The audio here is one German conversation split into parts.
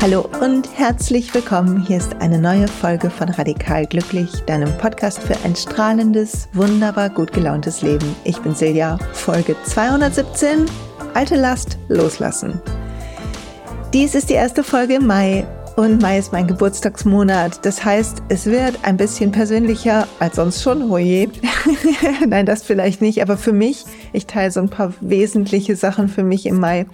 Hallo und herzlich willkommen. Hier ist eine neue Folge von Radikal Glücklich, deinem Podcast für ein strahlendes, wunderbar gut gelauntes Leben. Ich bin Silja, Folge 217, alte Last loslassen. Dies ist die erste Folge im Mai und Mai ist mein Geburtstagsmonat. Das heißt, es wird ein bisschen persönlicher als sonst schon. Hoje. Nein, das vielleicht nicht, aber für mich, ich teile so ein paar wesentliche Sachen für mich im Mai.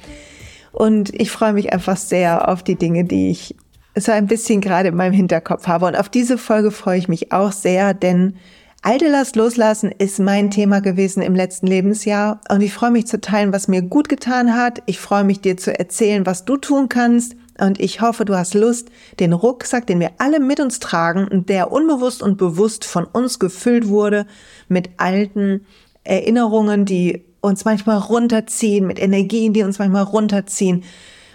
Und ich freue mich einfach sehr auf die Dinge, die ich so ein bisschen gerade in meinem Hinterkopf habe. Und auf diese Folge freue ich mich auch sehr, denn alte Last loslassen ist mein Thema gewesen im letzten Lebensjahr. Und ich freue mich zu teilen, was mir gut getan hat. Ich freue mich dir zu erzählen, was du tun kannst. Und ich hoffe, du hast Lust, den Rucksack, den wir alle mit uns tragen und der unbewusst und bewusst von uns gefüllt wurde mit alten Erinnerungen, die uns manchmal runterziehen, mit Energien, die uns manchmal runterziehen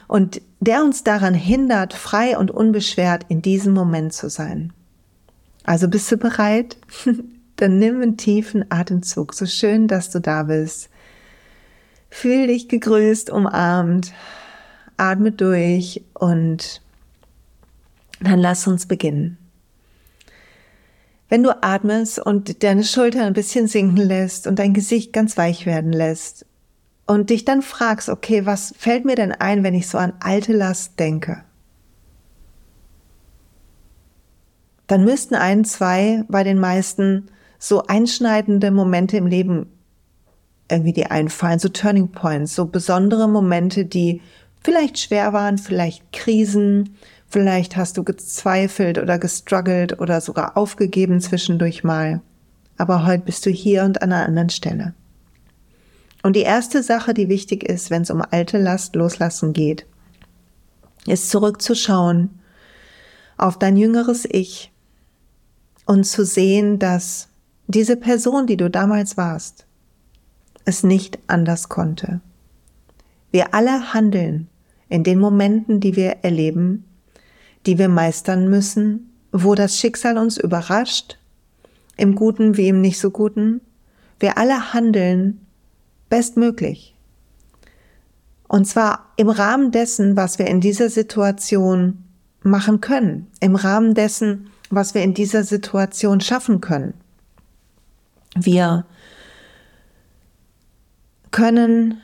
und der uns daran hindert, frei und unbeschwert in diesem Moment zu sein. Also bist du bereit? Dann nimm einen tiefen Atemzug. So schön, dass du da bist. Fühl dich gegrüßt, umarmt. Atme durch und dann lass uns beginnen. Wenn du atmest und deine Schultern ein bisschen sinken lässt und dein Gesicht ganz weich werden lässt und dich dann fragst, okay, was fällt mir denn ein, wenn ich so an alte Last denke? Dann müssten ein, zwei bei den meisten so einschneidende Momente im Leben irgendwie die einfallen, so Turning Points, so besondere Momente, die vielleicht schwer waren, vielleicht Krisen, Vielleicht hast du gezweifelt oder gestruggelt oder sogar aufgegeben zwischendurch mal. Aber heute bist du hier und an einer anderen Stelle. Und die erste Sache, die wichtig ist, wenn es um alte Last loslassen geht, ist zurückzuschauen auf dein jüngeres Ich und zu sehen, dass diese Person, die du damals warst, es nicht anders konnte. Wir alle handeln in den Momenten, die wir erleben, die wir meistern müssen, wo das Schicksal uns überrascht, im Guten wie im nicht so Guten. Wir alle handeln bestmöglich. Und zwar im Rahmen dessen, was wir in dieser Situation machen können, im Rahmen dessen, was wir in dieser Situation schaffen können. Wir können,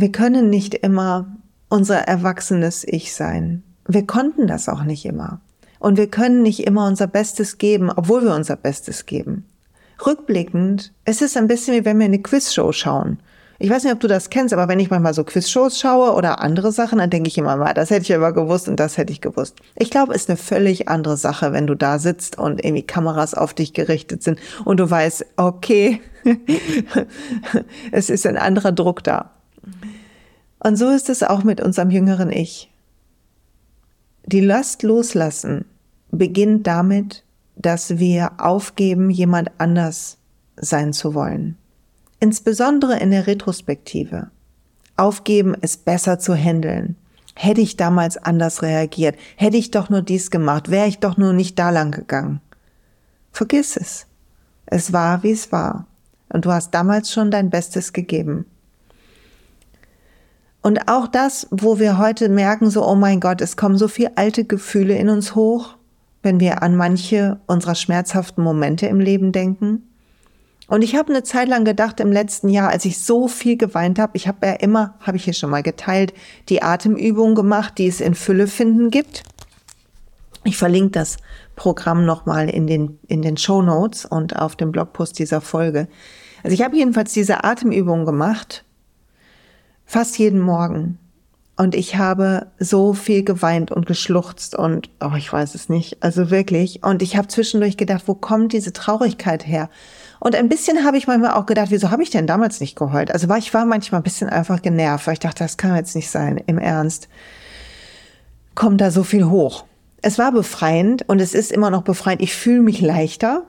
wir können nicht immer unser erwachsenes Ich sein. Wir konnten das auch nicht immer. Und wir können nicht immer unser Bestes geben, obwohl wir unser Bestes geben. Rückblickend, es ist ein bisschen wie wenn wir eine Quizshow schauen. Ich weiß nicht, ob du das kennst, aber wenn ich manchmal so Quizshows schaue oder andere Sachen, dann denke ich immer mal, das hätte ich aber gewusst und das hätte ich gewusst. Ich glaube, es ist eine völlig andere Sache, wenn du da sitzt und irgendwie Kameras auf dich gerichtet sind und du weißt, okay, es ist ein anderer Druck da. Und so ist es auch mit unserem jüngeren Ich. Die Last loslassen beginnt damit, dass wir aufgeben, jemand anders sein zu wollen. Insbesondere in der Retrospektive. Aufgeben, es besser zu handeln. Hätte ich damals anders reagiert, hätte ich doch nur dies gemacht, wäre ich doch nur nicht da lang gegangen. Vergiss es. Es war, wie es war. Und du hast damals schon dein Bestes gegeben. Und auch das, wo wir heute merken, so, oh mein Gott, es kommen so viele alte Gefühle in uns hoch, wenn wir an manche unserer schmerzhaften Momente im Leben denken. Und ich habe eine Zeit lang gedacht im letzten Jahr, als ich so viel geweint habe, ich habe ja immer, habe ich hier schon mal geteilt, die Atemübung gemacht, die es in Fülle finden gibt. Ich verlinke das Programm nochmal in den, in den Show Notes und auf dem Blogpost dieser Folge. Also ich habe jedenfalls diese Atemübung gemacht fast jeden Morgen. Und ich habe so viel geweint und geschluchzt und, oh, ich weiß es nicht, also wirklich. Und ich habe zwischendurch gedacht, wo kommt diese Traurigkeit her? Und ein bisschen habe ich manchmal auch gedacht, wieso habe ich denn damals nicht geheult? Also war, ich war manchmal ein bisschen einfach genervt, weil ich dachte, das kann jetzt nicht sein, im Ernst. Kommt da so viel hoch. Es war befreiend und es ist immer noch befreiend. Ich fühle mich leichter.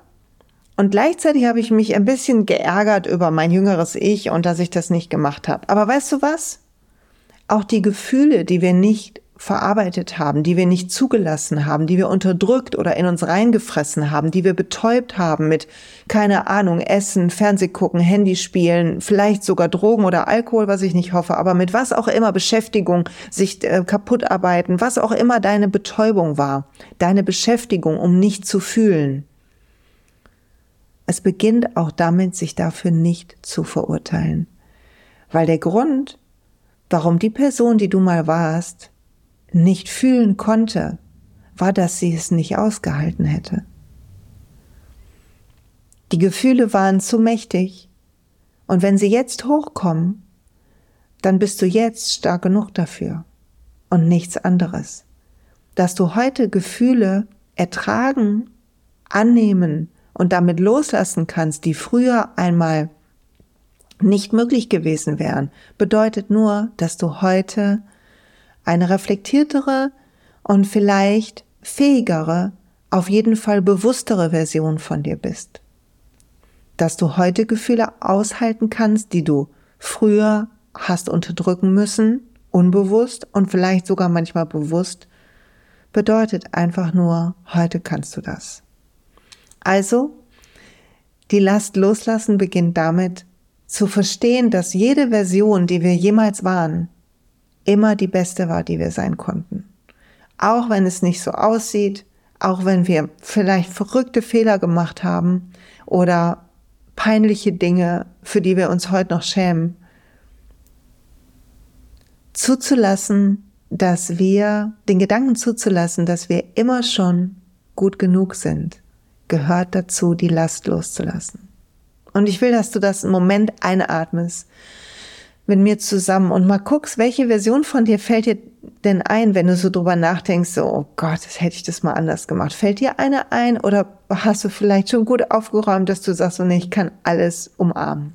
Und gleichzeitig habe ich mich ein bisschen geärgert über mein jüngeres Ich und dass ich das nicht gemacht habe. Aber weißt du was? Auch die Gefühle, die wir nicht verarbeitet haben, die wir nicht zugelassen haben, die wir unterdrückt oder in uns reingefressen haben, die wir betäubt haben mit, keine Ahnung, Essen, Fernsehgucken, Handyspielen, vielleicht sogar Drogen oder Alkohol, was ich nicht hoffe, aber mit was auch immer, Beschäftigung, sich äh, kaputt arbeiten, was auch immer deine Betäubung war, deine Beschäftigung, um nicht zu fühlen. Es beginnt auch damit, sich dafür nicht zu verurteilen. Weil der Grund, warum die Person, die du mal warst, nicht fühlen konnte, war, dass sie es nicht ausgehalten hätte. Die Gefühle waren zu mächtig, und wenn sie jetzt hochkommen, dann bist du jetzt stark genug dafür und nichts anderes. Dass du heute Gefühle ertragen, annehmen und damit loslassen kannst, die früher einmal nicht möglich gewesen wären, bedeutet nur, dass du heute eine reflektiertere und vielleicht fähigere, auf jeden Fall bewusstere Version von dir bist. Dass du heute Gefühle aushalten kannst, die du früher hast unterdrücken müssen, unbewusst und vielleicht sogar manchmal bewusst, bedeutet einfach nur, heute kannst du das. Also, die Last loslassen beginnt damit, zu verstehen, dass jede Version, die wir jemals waren, immer die beste war, die wir sein konnten. Auch wenn es nicht so aussieht, auch wenn wir vielleicht verrückte Fehler gemacht haben oder peinliche Dinge, für die wir uns heute noch schämen, zuzulassen, dass wir, den Gedanken zuzulassen, dass wir immer schon gut genug sind, gehört dazu, die Last loszulassen. Und ich will, dass du das einen Moment einatmest mit mir zusammen und mal guckst, welche Version von dir fällt dir denn ein, wenn du so drüber nachdenkst, so, oh Gott, das hätte ich das mal anders gemacht. Fällt dir eine ein oder hast du vielleicht schon gut aufgeräumt, dass du sagst, so, nee, ich kann alles umarmen?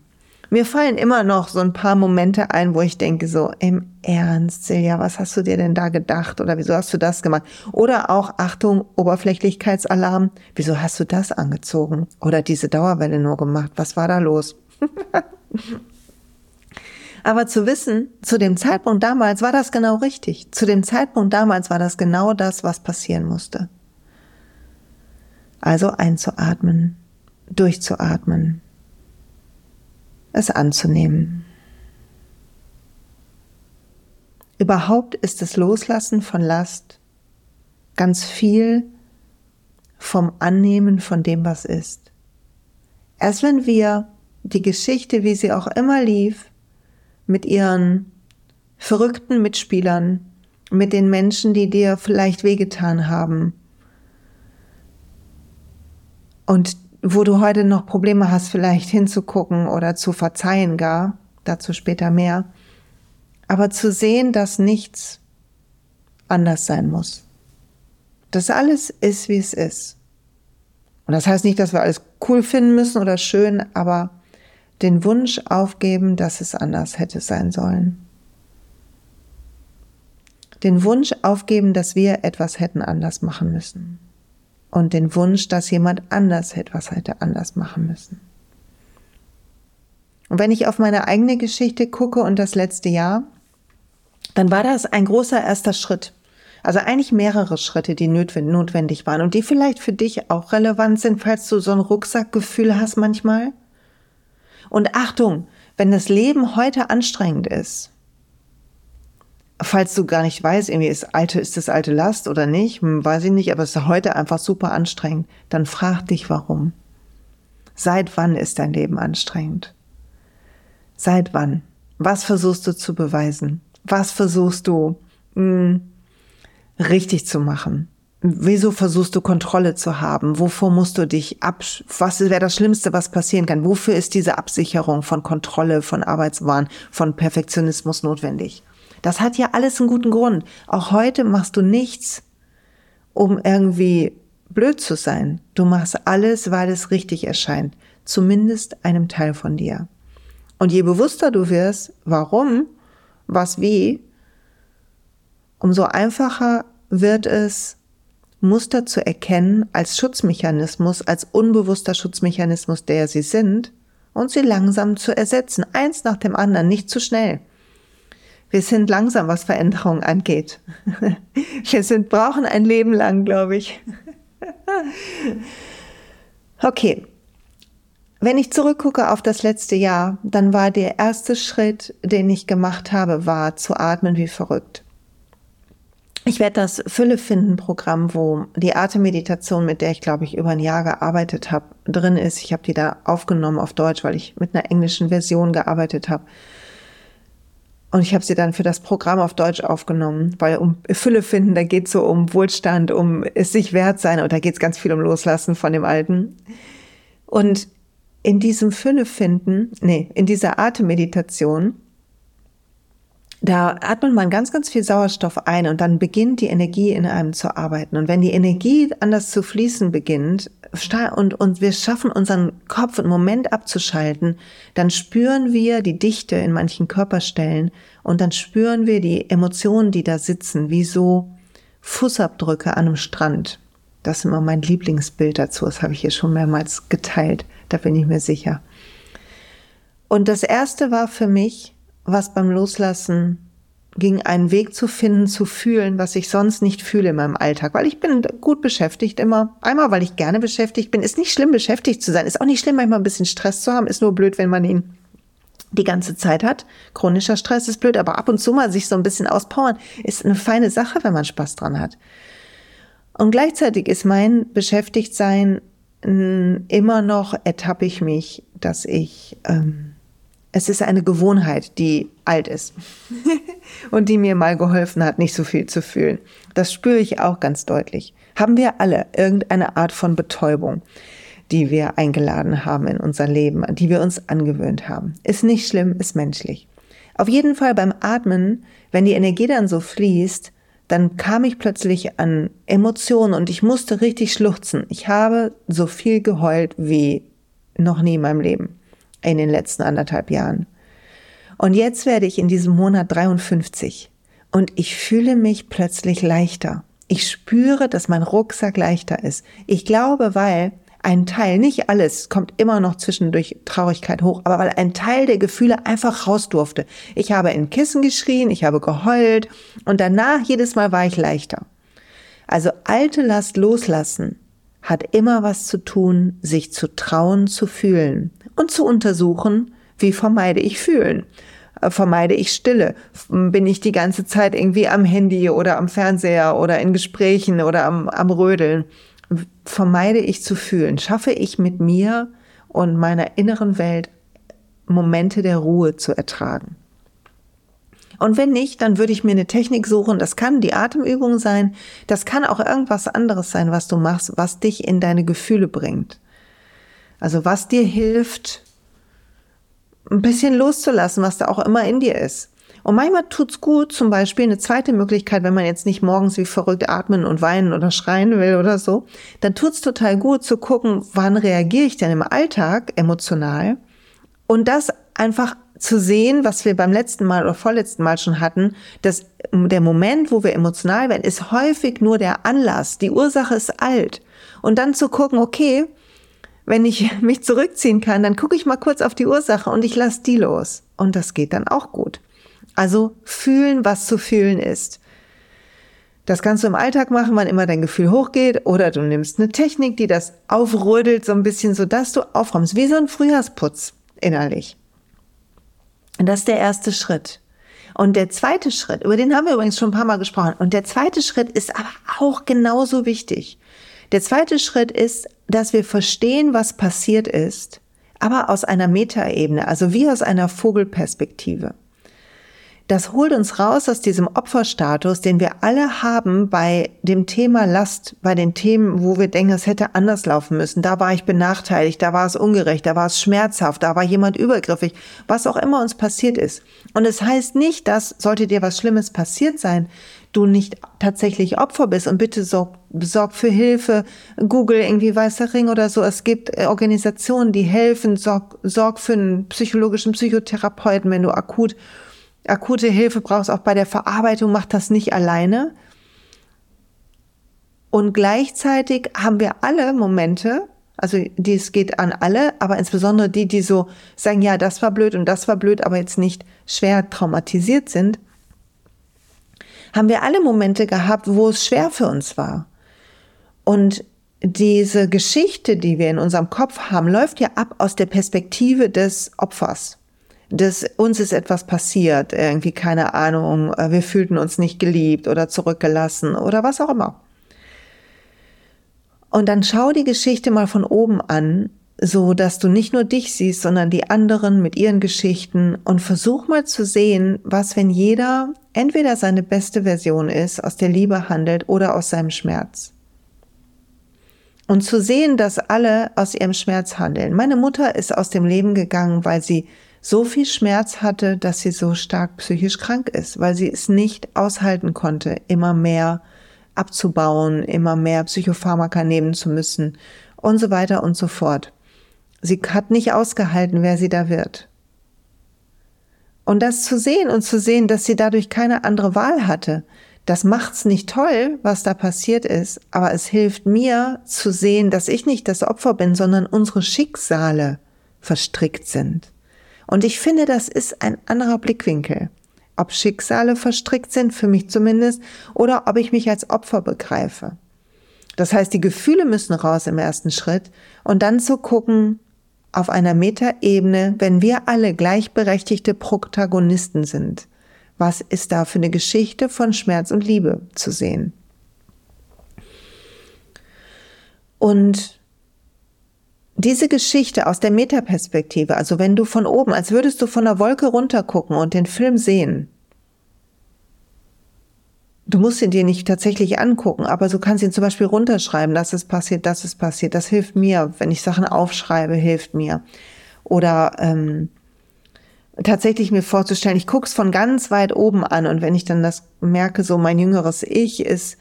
Mir fallen immer noch so ein paar Momente ein, wo ich denke so, im Ernst, Silja, was hast du dir denn da gedacht oder wieso hast du das gemacht? Oder auch, Achtung, Oberflächlichkeitsalarm, wieso hast du das angezogen? Oder diese Dauerwelle nur gemacht? Was war da los? Aber zu wissen, zu dem Zeitpunkt damals war das genau richtig. Zu dem Zeitpunkt damals war das genau das, was passieren musste. Also einzuatmen, durchzuatmen, es anzunehmen. Überhaupt ist das Loslassen von Last ganz viel vom Annehmen von dem, was ist. Erst wenn wir die Geschichte, wie sie auch immer lief, mit ihren verrückten Mitspielern, mit den Menschen, die dir vielleicht wehgetan haben und wo du heute noch Probleme hast, vielleicht hinzugucken oder zu verzeihen gar, dazu später mehr, aber zu sehen, dass nichts anders sein muss. Dass alles ist, wie es ist. Und das heißt nicht, dass wir alles cool finden müssen oder schön, aber den Wunsch aufgeben, dass es anders hätte sein sollen. Den Wunsch aufgeben, dass wir etwas hätten anders machen müssen. Und den Wunsch, dass jemand anders etwas hätte anders machen müssen. Und wenn ich auf meine eigene Geschichte gucke und das letzte Jahr, dann war das ein großer erster Schritt. Also eigentlich mehrere Schritte, die notwendig waren und die vielleicht für dich auch relevant sind, falls du so ein Rucksackgefühl hast manchmal und Achtung, wenn das Leben heute anstrengend ist, falls du gar nicht weißt, irgendwie ist alte, ist das alte Last oder nicht, hm, weiß ich nicht, aber es ist heute einfach super anstrengend, dann frag dich warum. Seit wann ist dein Leben anstrengend? Seit wann? Was versuchst du zu beweisen? Was versuchst du mh, hm, richtig zu machen? Wieso versuchst du Kontrolle zu haben? Wovor musst du dich ab, was wäre das Schlimmste, was passieren kann? Wofür ist diese Absicherung von Kontrolle, von Arbeitswahn, von Perfektionismus notwendig? Das hat ja alles einen guten Grund. Auch heute machst du nichts, um irgendwie blöd zu sein. Du machst alles, weil es richtig erscheint. Zumindest einem Teil von dir. Und je bewusster du wirst, warum, was wie, umso einfacher wird es, Muster zu erkennen als Schutzmechanismus, als unbewusster Schutzmechanismus, der sie sind, und sie langsam zu ersetzen, eins nach dem anderen, nicht zu schnell. Wir sind langsam, was Veränderung angeht. Wir sind, brauchen ein Leben lang, glaube ich. Okay. Wenn ich zurückgucke auf das letzte Jahr, dann war der erste Schritt, den ich gemacht habe, war zu atmen wie verrückt. Ich werde das Fülle finden Programm, wo die Atemmeditation, mit der ich glaube ich über ein Jahr gearbeitet habe, drin ist. Ich habe die da aufgenommen auf Deutsch, weil ich mit einer englischen Version gearbeitet habe. Und ich habe sie dann für das Programm auf Deutsch aufgenommen, weil um Fülle finden, da geht es so um Wohlstand, um es sich wert sein und da geht es ganz viel um Loslassen von dem Alten. Und in diesem Fülle finden, nee, in dieser Atemmeditation, da atmet man ganz, ganz viel Sauerstoff ein und dann beginnt die Energie in einem zu arbeiten. Und wenn die Energie anders zu fließen beginnt und, und wir schaffen unseren Kopf einen Moment abzuschalten, dann spüren wir die Dichte in manchen Körperstellen und dann spüren wir die Emotionen, die da sitzen, wie so Fußabdrücke an einem Strand. Das ist immer mein Lieblingsbild dazu. Das habe ich hier schon mehrmals geteilt. Da bin ich mir sicher. Und das erste war für mich, was beim Loslassen ging, einen Weg zu finden, zu fühlen, was ich sonst nicht fühle in meinem Alltag, weil ich bin gut beschäftigt immer. Einmal, weil ich gerne beschäftigt bin. Ist nicht schlimm, beschäftigt zu sein. Ist auch nicht schlimm, manchmal ein bisschen Stress zu haben. Ist nur blöd, wenn man ihn die ganze Zeit hat. Chronischer Stress ist blöd, aber ab und zu mal sich so ein bisschen auspowern, ist eine feine Sache, wenn man Spaß dran hat. Und gleichzeitig ist mein Beschäftigtsein immer noch ertappe ich mich, dass ich ähm, es ist eine Gewohnheit, die alt ist und die mir mal geholfen hat, nicht so viel zu fühlen. Das spüre ich auch ganz deutlich. Haben wir alle irgendeine Art von Betäubung, die wir eingeladen haben in unser Leben, die wir uns angewöhnt haben? Ist nicht schlimm, ist menschlich. Auf jeden Fall beim Atmen, wenn die Energie dann so fließt, dann kam ich plötzlich an Emotionen und ich musste richtig schluchzen. Ich habe so viel geheult wie noch nie in meinem Leben in den letzten anderthalb Jahren. Und jetzt werde ich in diesem Monat 53 und ich fühle mich plötzlich leichter. Ich spüre, dass mein Rucksack leichter ist. Ich glaube, weil ein Teil, nicht alles, kommt immer noch zwischendurch Traurigkeit hoch, aber weil ein Teil der Gefühle einfach raus durfte. Ich habe in Kissen geschrien, ich habe geheult und danach jedes Mal war ich leichter. Also alte Last loslassen hat immer was zu tun, sich zu trauen, zu fühlen und zu untersuchen, wie vermeide ich fühlen. Äh, vermeide ich Stille? Bin ich die ganze Zeit irgendwie am Handy oder am Fernseher oder in Gesprächen oder am, am Rödeln? Vermeide ich zu fühlen? Schaffe ich mit mir und meiner inneren Welt Momente der Ruhe zu ertragen? Und wenn nicht, dann würde ich mir eine Technik suchen. Das kann die Atemübung sein. Das kann auch irgendwas anderes sein, was du machst, was dich in deine Gefühle bringt. Also was dir hilft, ein bisschen loszulassen, was da auch immer in dir ist. Und manchmal tut's gut, zum Beispiel eine zweite Möglichkeit, wenn man jetzt nicht morgens wie verrückt atmen und weinen oder schreien will oder so, dann tut's total gut zu gucken, wann reagiere ich denn im Alltag emotional und das einfach zu sehen, was wir beim letzten Mal oder vorletzten Mal schon hatten, dass der Moment, wo wir emotional werden, ist häufig nur der Anlass. Die Ursache ist alt. Und dann zu gucken, okay, wenn ich mich zurückziehen kann, dann gucke ich mal kurz auf die Ursache und ich lasse die los. Und das geht dann auch gut. Also fühlen, was zu fühlen ist. Das kannst du im Alltag machen, wann immer dein Gefühl hochgeht, oder du nimmst eine Technik, die das aufrödelt, so ein bisschen, so dass du aufräumst, wie so ein Frühjahrsputz innerlich. Und das ist der erste Schritt. Und der zweite Schritt, über den haben wir übrigens schon ein paar Mal gesprochen, und der zweite Schritt ist aber auch genauso wichtig. Der zweite Schritt ist, dass wir verstehen, was passiert ist, aber aus einer Metaebene, also wie aus einer Vogelperspektive. Das holt uns raus aus diesem Opferstatus, den wir alle haben bei dem Thema Last, bei den Themen, wo wir denken, es hätte anders laufen müssen. Da war ich benachteiligt, da war es ungerecht, da war es schmerzhaft, da war jemand übergriffig, was auch immer uns passiert ist. Und es heißt nicht, dass, sollte dir was Schlimmes passiert sein, du nicht tatsächlich Opfer bist und bitte sorg, sorg für Hilfe, Google irgendwie Weißer Ring oder so. Es gibt äh, Organisationen, die helfen, sorg, sorg für einen psychologischen Psychotherapeuten, wenn du akut akute Hilfe brauchst, auch bei der Verarbeitung, mach das nicht alleine. Und gleichzeitig haben wir alle Momente, also dies geht an alle, aber insbesondere die, die so sagen, ja, das war blöd und das war blöd, aber jetzt nicht schwer traumatisiert sind, haben wir alle Momente gehabt, wo es schwer für uns war. Und diese Geschichte, die wir in unserem Kopf haben, läuft ja ab aus der Perspektive des Opfers. Des, uns ist etwas passiert, irgendwie keine Ahnung, äh, wir fühlten uns nicht geliebt oder zurückgelassen oder was auch immer. Und dann schau die Geschichte mal von oben an, so dass du nicht nur dich siehst, sondern die anderen mit ihren Geschichten und versuch mal zu sehen, was wenn jeder entweder seine beste Version ist, aus der Liebe handelt oder aus seinem Schmerz. Und zu sehen, dass alle aus ihrem Schmerz handeln. Meine Mutter ist aus dem Leben gegangen, weil sie so viel Schmerz hatte, dass sie so stark psychisch krank ist, weil sie es nicht aushalten konnte, immer mehr abzubauen, immer mehr Psychopharmaka nehmen zu müssen und so weiter und so fort. Sie hat nicht ausgehalten, wer sie da wird. Und das zu sehen und zu sehen, dass sie dadurch keine andere Wahl hatte, das macht's nicht toll, was da passiert ist, aber es hilft mir zu sehen, dass ich nicht das Opfer bin, sondern unsere Schicksale verstrickt sind. Und ich finde, das ist ein anderer Blickwinkel. Ob Schicksale verstrickt sind, für mich zumindest, oder ob ich mich als Opfer begreife. Das heißt, die Gefühle müssen raus im ersten Schritt und dann zu gucken, auf einer Metaebene, wenn wir alle gleichberechtigte Protagonisten sind was ist da für eine Geschichte von Schmerz und Liebe zu sehen? Und diese Geschichte aus der Metaperspektive, also wenn du von oben, als würdest du von der Wolke runtergucken und den Film sehen, du musst ihn dir nicht tatsächlich angucken, aber du kannst ihn zum Beispiel runterschreiben, das ist passiert, das ist passiert, das hilft mir, wenn ich Sachen aufschreibe, hilft mir. Oder ähm, tatsächlich mir vorzustellen, ich guck's von ganz weit oben an und wenn ich dann das merke, so mein jüngeres Ich ist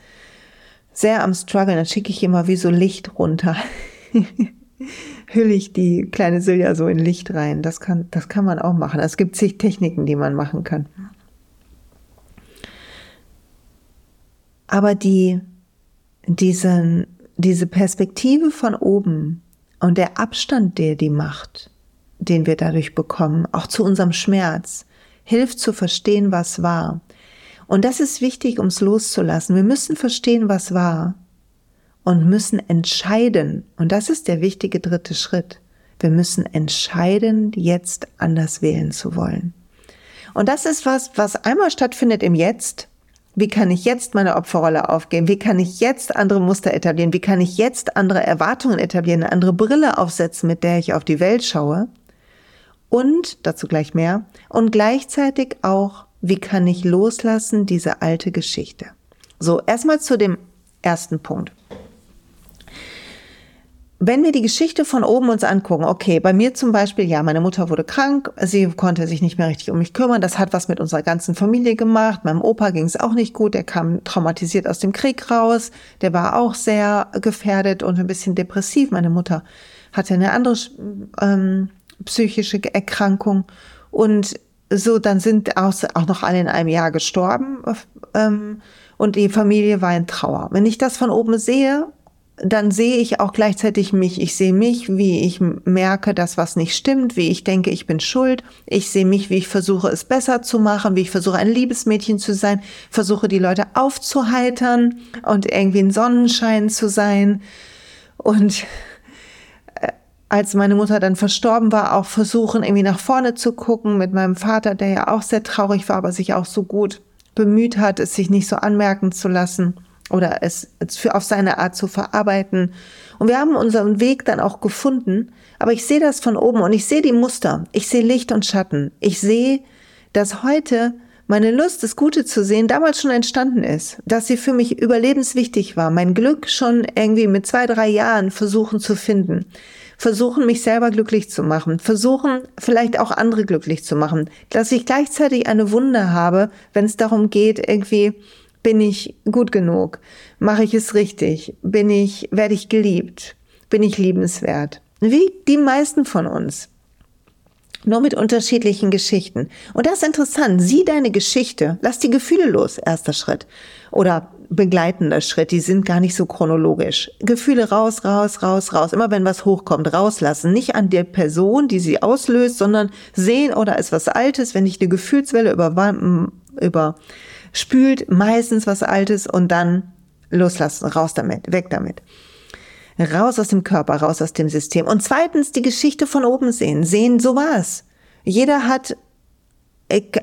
sehr am Struggle, dann schicke ich immer wie so Licht runter. Hülle ich die kleine Silja so in Licht rein. Das kann, das kann man auch machen. Es gibt zig Techniken, die man machen kann. Aber die, diesen, diese Perspektive von oben und der Abstand, der die macht, den wir dadurch bekommen, auch zu unserem Schmerz, hilft zu verstehen, was war. Und das ist wichtig, ums loszulassen. Wir müssen verstehen, was war und müssen entscheiden. Und das ist der wichtige dritte Schritt. Wir müssen entscheiden, jetzt anders wählen zu wollen. Und das ist was, was einmal stattfindet im Jetzt. Wie kann ich jetzt meine Opferrolle aufgeben? Wie kann ich jetzt andere Muster etablieren? Wie kann ich jetzt andere Erwartungen etablieren, eine andere Brille aufsetzen, mit der ich auf die Welt schaue? und, dazu gleich mehr, und gleichzeitig auch, wie kann ich loslassen diese alte Geschichte. So, erstmal zu dem ersten Punkt. Wenn wir die Geschichte von oben uns angucken, okay, bei mir zum Beispiel, ja, meine Mutter wurde krank, sie konnte sich nicht mehr richtig um mich kümmern, das hat was mit unserer ganzen Familie gemacht, meinem Opa ging es auch nicht gut, der kam traumatisiert aus dem Krieg raus, der war auch sehr gefährdet und ein bisschen depressiv, meine Mutter hatte eine andere ähm, psychische Erkrankung. Und so, dann sind auch, auch noch alle in einem Jahr gestorben ähm, und die Familie war in Trauer. Wenn ich das von oben sehe, dann sehe ich auch gleichzeitig mich. Ich sehe mich, wie ich merke, dass was nicht stimmt, wie ich denke, ich bin schuld. Ich sehe mich, wie ich versuche, es besser zu machen, wie ich versuche, ein Liebesmädchen zu sein, versuche, die Leute aufzuheitern und irgendwie ein Sonnenschein zu sein. Und als meine Mutter dann verstorben war, auch versuchen, irgendwie nach vorne zu gucken mit meinem Vater, der ja auch sehr traurig war, aber sich auch so gut bemüht hat, es sich nicht so anmerken zu lassen oder es für auf seine Art zu verarbeiten. Und wir haben unseren Weg dann auch gefunden. Aber ich sehe das von oben und ich sehe die Muster. Ich sehe Licht und Schatten. Ich sehe, dass heute meine Lust, das Gute zu sehen, damals schon entstanden ist, dass sie für mich überlebenswichtig war, mein Glück schon irgendwie mit zwei, drei Jahren versuchen zu finden versuchen, mich selber glücklich zu machen, versuchen, vielleicht auch andere glücklich zu machen, dass ich gleichzeitig eine Wunde habe, wenn es darum geht, irgendwie, bin ich gut genug? Mache ich es richtig? Bin ich, werde ich geliebt? Bin ich liebenswert? Wie die meisten von uns. Nur mit unterschiedlichen Geschichten. Und das ist interessant. Sieh deine Geschichte. Lass die Gefühle los. Erster Schritt. Oder begleitender Schritt, die sind gar nicht so chronologisch. Gefühle raus, raus, raus, raus. Immer wenn was hochkommt, rauslassen. Nicht an der Person, die sie auslöst, sondern sehen, oder ist was Altes, wenn ich eine Gefühlswelle über, über spült meistens was Altes und dann loslassen, raus damit, weg damit. Raus aus dem Körper, raus aus dem System. Und zweitens die Geschichte von oben sehen. Sehen, so war's. Jeder hat,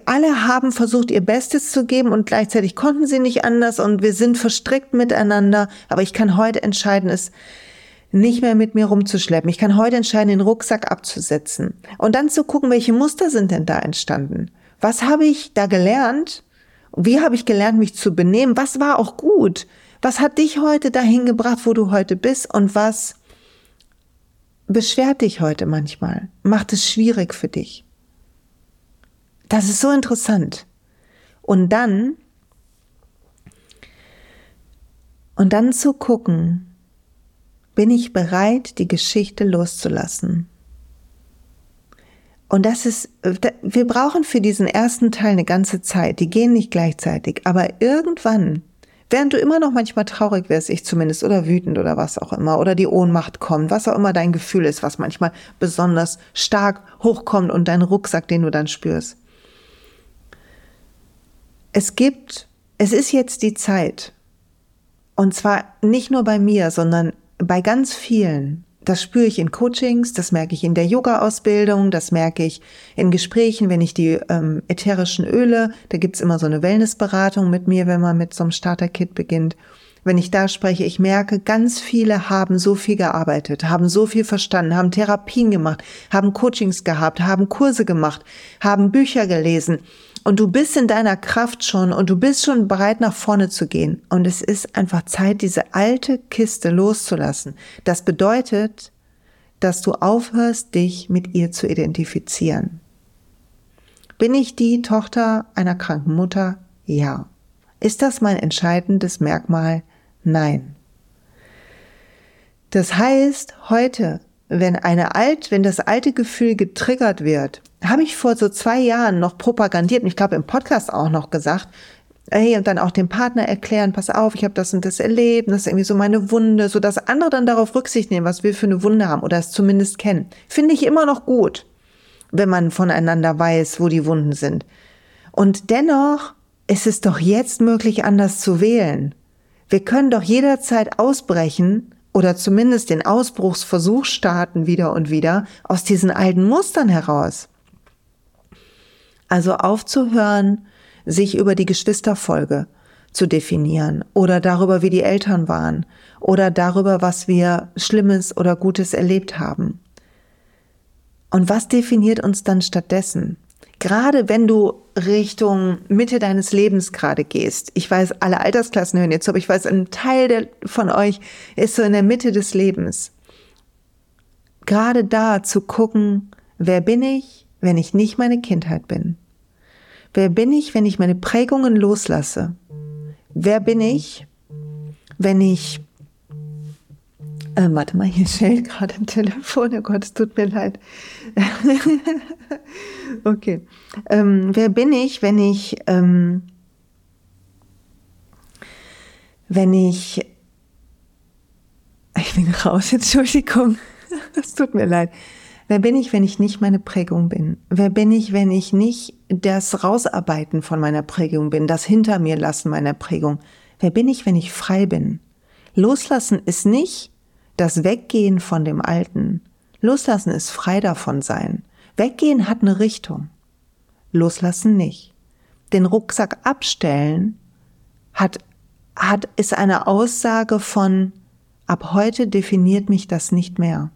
alle haben versucht, ihr Bestes zu geben und gleichzeitig konnten sie nicht anders und wir sind verstrickt miteinander. Aber ich kann heute entscheiden, es nicht mehr mit mir rumzuschleppen. Ich kann heute entscheiden, den Rucksack abzusetzen und dann zu gucken, welche Muster sind denn da entstanden? Was habe ich da gelernt? Wie habe ich gelernt, mich zu benehmen? Was war auch gut? Was hat dich heute dahin gebracht, wo du heute bist? Und was beschwert dich heute manchmal? Macht es schwierig für dich? Das ist so interessant. Und dann, und dann zu gucken, bin ich bereit, die Geschichte loszulassen? Und das ist, wir brauchen für diesen ersten Teil eine ganze Zeit. Die gehen nicht gleichzeitig. Aber irgendwann, während du immer noch manchmal traurig wirst, ich zumindest, oder wütend oder was auch immer, oder die Ohnmacht kommt, was auch immer dein Gefühl ist, was manchmal besonders stark hochkommt und dein Rucksack, den du dann spürst. Es gibt, es ist jetzt die Zeit. Und zwar nicht nur bei mir, sondern bei ganz vielen, das spüre ich in Coachings, das merke ich in der Yoga-Ausbildung, das merke ich in Gesprächen, wenn ich die ähm, ätherischen Öle, da gibt's immer so eine Wellnessberatung mit mir, wenn man mit so einem Starter-Kit beginnt. Wenn ich da spreche, ich merke, ganz viele haben so viel gearbeitet, haben so viel verstanden, haben Therapien gemacht, haben Coachings gehabt, haben Kurse gemacht, haben Bücher gelesen und du bist in deiner Kraft schon und du bist schon bereit, nach vorne zu gehen. Und es ist einfach Zeit, diese alte Kiste loszulassen. Das bedeutet, dass du aufhörst, dich mit ihr zu identifizieren. Bin ich die Tochter einer kranken Mutter? Ja. Ist das mein entscheidendes Merkmal? Nein. Das heißt, heute, wenn eine alt, wenn das alte Gefühl getriggert wird habe ich vor so zwei Jahren noch propagandiert und ich glaube im Podcast auch noch gesagt, hey, und dann auch dem Partner erklären, pass auf, ich habe das und das erlebt, das ist irgendwie so meine Wunde, so dass andere dann darauf Rücksicht nehmen, was wir für eine Wunde haben oder es zumindest kennen. Finde ich immer noch gut, wenn man voneinander weiß, wo die Wunden sind. Und dennoch ist es doch jetzt möglich, anders zu wählen. Wir können doch jederzeit ausbrechen oder zumindest den Ausbruchsversuch starten wieder und wieder aus diesen alten Mustern heraus. Also aufzuhören, sich über die Geschwisterfolge zu definieren oder darüber, wie die Eltern waren oder darüber, was wir Schlimmes oder Gutes erlebt haben. Und was definiert uns dann stattdessen? Gerade wenn du Richtung Mitte deines Lebens gerade gehst. Ich weiß, alle Altersklassen hören jetzt, aber ich weiß, ein Teil der, von euch ist so in der Mitte des Lebens. Gerade da zu gucken, wer bin ich, wenn ich nicht meine Kindheit bin? Wer bin ich, wenn ich meine Prägungen loslasse? Wer bin ich, wenn ich äh, warte mal, hier schellt gerade im Telefon. Oh Gott, es tut mir leid. okay. Ähm, wer bin ich, wenn ich, ähm, wenn ich, ich bin raus, Entschuldigung. Es tut mir leid. Wer bin ich, wenn ich nicht meine Prägung bin? Wer bin ich, wenn ich nicht das Rausarbeiten von meiner Prägung bin, das Hinter mir lassen meiner Prägung? Wer bin ich, wenn ich frei bin? Loslassen ist nicht das Weggehen von dem Alten. Loslassen ist frei davon sein. Weggehen hat eine Richtung. Loslassen nicht. Den Rucksack abstellen hat, hat, ist eine Aussage von, ab heute definiert mich das nicht mehr.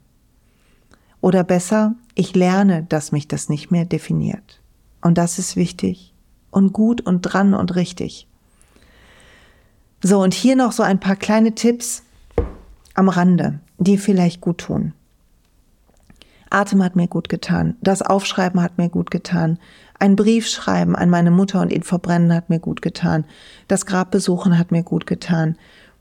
Oder besser, ich lerne, dass mich das nicht mehr definiert. Und das ist wichtig und gut und dran und richtig. So, und hier noch so ein paar kleine Tipps am Rande, die vielleicht gut tun. Atem hat mir gut getan. Das Aufschreiben hat mir gut getan. Ein Brief schreiben an meine Mutter und ihn verbrennen hat mir gut getan. Das Grab besuchen hat mir gut getan.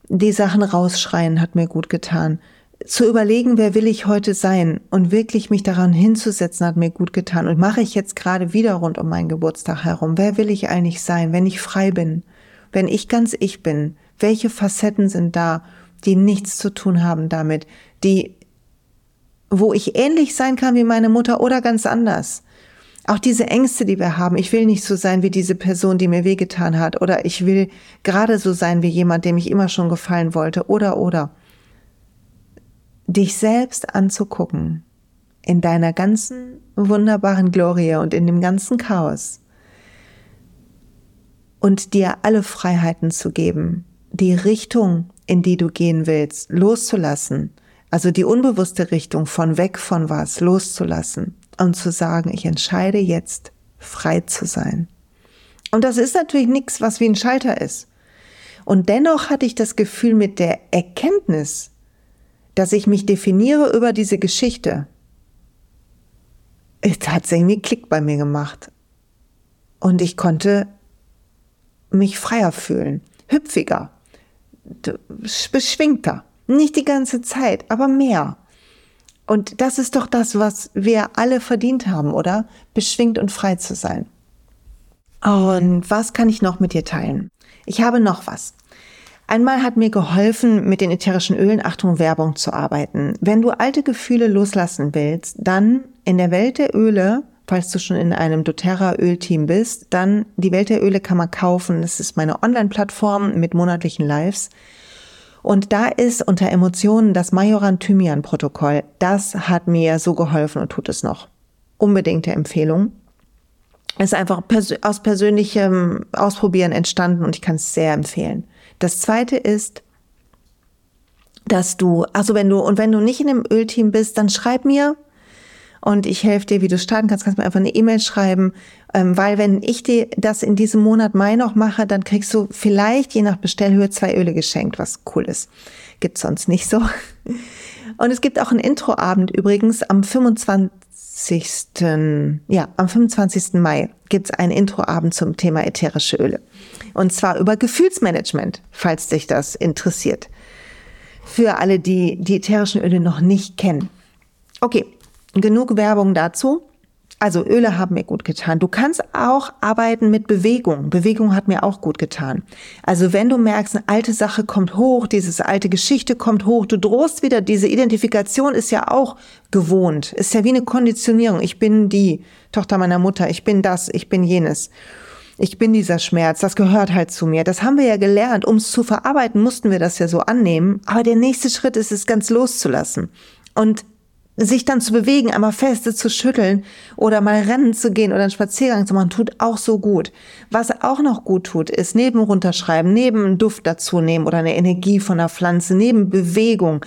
Die Sachen rausschreien hat mir gut getan zu überlegen, wer will ich heute sein und wirklich mich daran hinzusetzen, hat mir gut getan. Und mache ich jetzt gerade wieder rund um meinen Geburtstag herum. Wer will ich eigentlich sein, wenn ich frei bin? Wenn ich ganz ich bin? Welche Facetten sind da, die nichts zu tun haben damit, die, wo ich ähnlich sein kann wie meine Mutter oder ganz anders? Auch diese Ängste, die wir haben, ich will nicht so sein wie diese Person, die mir wehgetan hat, oder ich will gerade so sein wie jemand, dem ich immer schon gefallen wollte, oder, oder. Dich selbst anzugucken, in deiner ganzen wunderbaren Glorie und in dem ganzen Chaos und dir alle Freiheiten zu geben, die Richtung, in die du gehen willst, loszulassen, also die unbewusste Richtung von weg von was loszulassen und zu sagen, ich entscheide jetzt frei zu sein. Und das ist natürlich nichts, was wie ein Schalter ist. Und dennoch hatte ich das Gefühl mit der Erkenntnis, dass ich mich definiere über diese Geschichte, es hat irgendwie Klick bei mir gemacht. Und ich konnte mich freier fühlen, hüpfiger, beschwingter. Nicht die ganze Zeit, aber mehr. Und das ist doch das, was wir alle verdient haben, oder? Beschwingt und frei zu sein. Und was kann ich noch mit dir teilen? Ich habe noch was. Einmal hat mir geholfen, mit den ätherischen Ölen, Achtung, Werbung zu arbeiten. Wenn du alte Gefühle loslassen willst, dann in der Welt der Öle, falls du schon in einem doTERRA Ölteam bist, dann die Welt der Öle kann man kaufen. Das ist meine Online-Plattform mit monatlichen Lives. Und da ist unter Emotionen das Majoran-Thymian-Protokoll. Das hat mir so geholfen und tut es noch. Unbedingte Empfehlung. Ist einfach pers aus persönlichem Ausprobieren entstanden und ich kann es sehr empfehlen. Das zweite ist, dass du, also wenn du, und wenn du nicht in einem Ölteam bist, dann schreib mir und ich helfe dir, wie du starten kannst, kannst mir einfach eine E-Mail schreiben, ähm, weil wenn ich dir das in diesem Monat Mai noch mache, dann kriegst du vielleicht je nach Bestellhöhe zwei Öle geschenkt, was cool ist. Gibt's sonst nicht so. Und es gibt auch einen Introabend übrigens am 25. Ja, am 25. Mai gibt's einen Introabend zum Thema ätherische Öle. Und zwar über Gefühlsmanagement, falls dich das interessiert. Für alle, die die ätherischen Öle noch nicht kennen. Okay, genug Werbung dazu. Also Öle haben mir gut getan. Du kannst auch arbeiten mit Bewegung. Bewegung hat mir auch gut getan. Also wenn du merkst, eine alte Sache kommt hoch, dieses alte Geschichte kommt hoch, du drohst wieder, diese Identifikation ist ja auch gewohnt, ist ja wie eine Konditionierung. Ich bin die Tochter meiner Mutter, ich bin das, ich bin jenes ich bin dieser Schmerz, das gehört halt zu mir. Das haben wir ja gelernt. Um es zu verarbeiten, mussten wir das ja so annehmen. Aber der nächste Schritt ist es ganz loszulassen. Und sich dann zu bewegen, einmal feste zu schütteln oder mal rennen zu gehen oder einen Spaziergang zu machen, tut auch so gut. Was auch noch gut tut, ist neben runterschreiben, neben einen Duft dazu nehmen oder eine Energie von der Pflanze, neben Bewegung,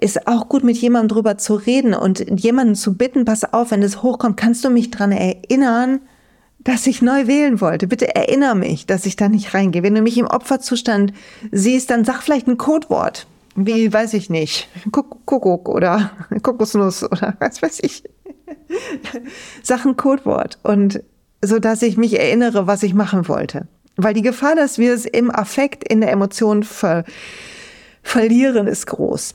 ist auch gut mit jemandem drüber zu reden und jemanden zu bitten, pass auf, wenn es hochkommt, kannst du mich dran erinnern, dass ich neu wählen wollte. Bitte erinnere mich, dass ich da nicht reingehe. Wenn du mich im Opferzustand siehst, dann sag vielleicht ein Codewort. Wie, weiß ich nicht. Kuckuck oder Kokosnuss oder was weiß ich. Sag ein Codewort. Und so dass ich mich erinnere, was ich machen wollte. Weil die Gefahr, dass wir es im Affekt, in der Emotion ver verlieren, ist groß.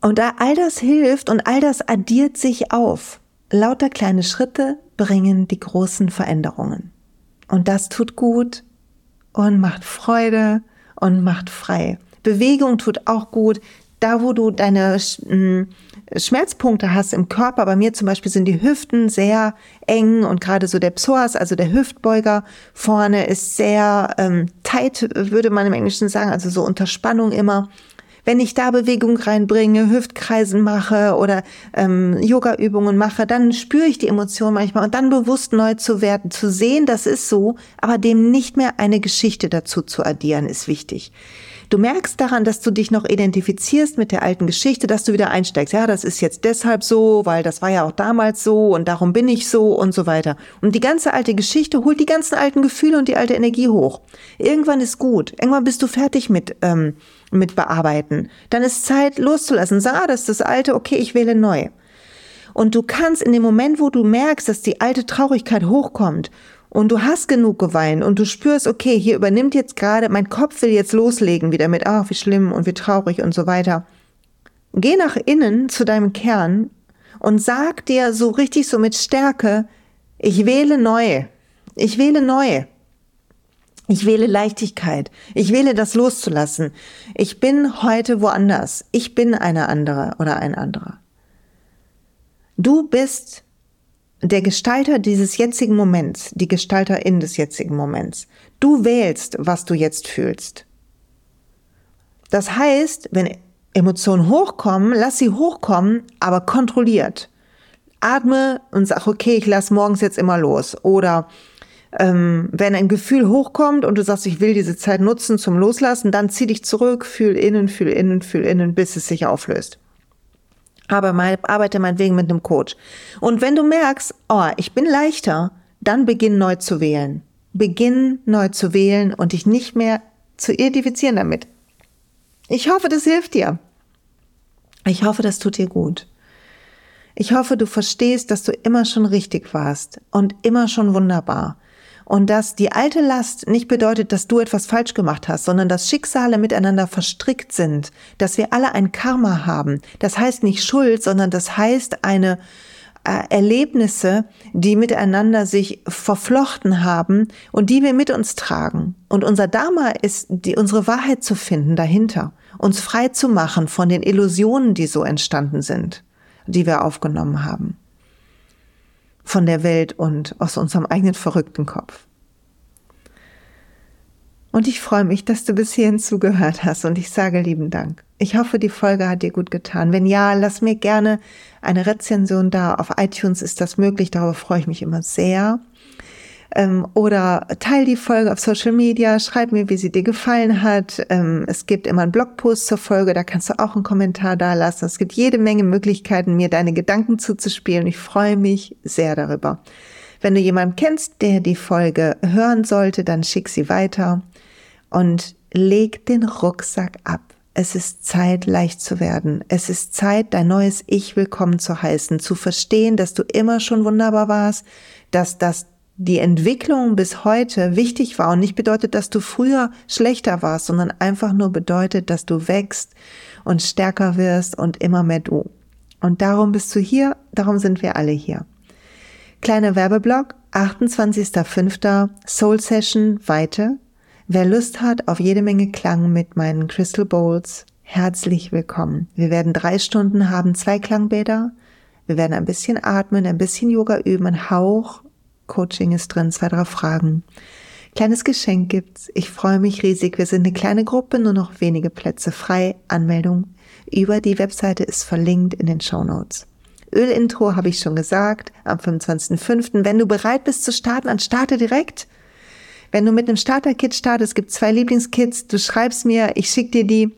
Und da all das hilft und all das addiert sich auf. Lauter kleine Schritte, bringen die großen Veränderungen. Und das tut gut und macht Freude und macht frei. Bewegung tut auch gut. Da, wo du deine hm, Schmerzpunkte hast im Körper, bei mir zum Beispiel sind die Hüften sehr eng und gerade so der Psoas, also der Hüftbeuger vorne ist sehr ähm, tight, würde man im Englischen sagen, also so unter Spannung immer wenn ich da Bewegung reinbringe, Hüftkreisen mache oder ähm, Yoga-Übungen mache, dann spüre ich die Emotion manchmal und dann bewusst neu zu werden, zu sehen, das ist so, aber dem nicht mehr eine Geschichte dazu zu addieren, ist wichtig. Du merkst daran, dass du dich noch identifizierst mit der alten Geschichte, dass du wieder einsteigst. Ja, das ist jetzt deshalb so, weil das war ja auch damals so und darum bin ich so und so weiter. Und die ganze alte Geschichte holt die ganzen alten Gefühle und die alte Energie hoch. Irgendwann ist gut. Irgendwann bist du fertig mit, ähm, mit bearbeiten. Dann ist Zeit loszulassen. Sag, ah, das ist das alte, okay, ich wähle neu. Und du kannst in dem Moment, wo du merkst, dass die alte Traurigkeit hochkommt und du hast genug geweint und du spürst, okay, hier übernimmt jetzt gerade, mein Kopf will jetzt loslegen wieder mit, ach, wie schlimm und wie traurig und so weiter. Geh nach innen zu deinem Kern und sag dir so richtig so mit Stärke, ich wähle neu. Ich wähle neu. Ich wähle Leichtigkeit. Ich wähle das loszulassen. Ich bin heute woanders. Ich bin eine andere oder ein anderer. Du bist der Gestalter dieses jetzigen Moments, die Gestalterin des jetzigen Moments. Du wählst, was du jetzt fühlst. Das heißt, wenn Emotionen hochkommen, lass sie hochkommen, aber kontrolliert. Atme und sag, okay, ich lass morgens jetzt immer los. Oder ähm, wenn ein Gefühl hochkommt und du sagst, ich will diese Zeit nutzen zum Loslassen, dann zieh dich zurück, fühl innen, fühl innen, fühl innen, bis es sich auflöst. Aber mal, arbeite meinetwegen mit einem Coach. Und wenn du merkst, oh, ich bin leichter, dann beginn neu zu wählen. Beginn neu zu wählen und dich nicht mehr zu identifizieren damit. Ich hoffe, das hilft dir. Ich hoffe, das tut dir gut. Ich hoffe, du verstehst, dass du immer schon richtig warst und immer schon wunderbar. Und dass die alte Last nicht bedeutet, dass du etwas falsch gemacht hast, sondern dass Schicksale miteinander verstrickt sind, dass wir alle ein Karma haben. Das heißt nicht Schuld, sondern das heißt eine äh, Erlebnisse, die miteinander sich verflochten haben und die wir mit uns tragen. Und unser Dharma ist, die, unsere Wahrheit zu finden dahinter, uns frei zu machen von den Illusionen, die so entstanden sind, die wir aufgenommen haben. Von der Welt und aus unserem eigenen verrückten Kopf. Und ich freue mich, dass du bis hierhin zugehört hast und ich sage lieben Dank. Ich hoffe, die Folge hat dir gut getan. Wenn ja, lass mir gerne eine Rezension da. Auf iTunes ist das möglich, darüber freue ich mich immer sehr. Ähm, oder teil die Folge auf Social Media, schreib mir, wie sie dir gefallen hat. Ähm, es gibt immer einen Blogpost zur Folge, da kannst du auch einen Kommentar da lassen. Es gibt jede Menge Möglichkeiten, mir deine Gedanken zuzuspielen. Ich freue mich sehr darüber. Wenn du jemanden kennst, der die Folge hören sollte, dann schick sie weiter und leg den Rucksack ab. Es ist Zeit, leicht zu werden. Es ist Zeit, dein neues Ich willkommen zu heißen, zu verstehen, dass du immer schon wunderbar warst, dass das die Entwicklung bis heute wichtig war und nicht bedeutet, dass du früher schlechter warst, sondern einfach nur bedeutet, dass du wächst und stärker wirst und immer mehr du. Und darum bist du hier, darum sind wir alle hier. Kleiner Werbeblock, 28.05. Soul Session Weite, Wer Lust hat auf jede Menge Klang mit meinen Crystal Bowls, herzlich willkommen. Wir werden drei Stunden haben, zwei Klangbäder. Wir werden ein bisschen atmen, ein bisschen Yoga üben, ein Hauch. Coaching ist drin, zwei, drei Fragen. Kleines Geschenk gibt's. Ich freue mich riesig. Wir sind eine kleine Gruppe, nur noch wenige Plätze frei. Anmeldung über die Webseite ist verlinkt in den Show Notes. Ölintro habe ich schon gesagt, am 25.05. Wenn du bereit bist zu starten, dann starte direkt. Wenn du mit einem Starter-Kit startest, es gibt zwei Lieblingskits, du schreibst mir, ich schicke dir die.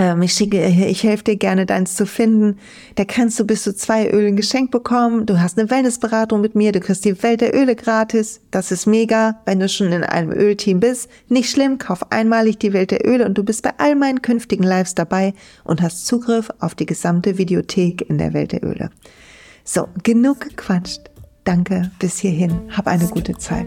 Ähm, ich schicke, ich helfe dir gerne, deins zu finden. Da kannst du bis zu zwei Ölen geschenkt bekommen. Du hast eine Wellnessberatung mit mir. Du kriegst die Welt der Öle gratis. Das ist mega, wenn du schon in einem Ölteam bist. Nicht schlimm, kauf einmalig die Welt der Öle und du bist bei all meinen künftigen Lives dabei und hast Zugriff auf die gesamte Videothek in der Welt der Öle. So, genug gequatscht. Danke bis hierhin. Hab eine gute Zeit.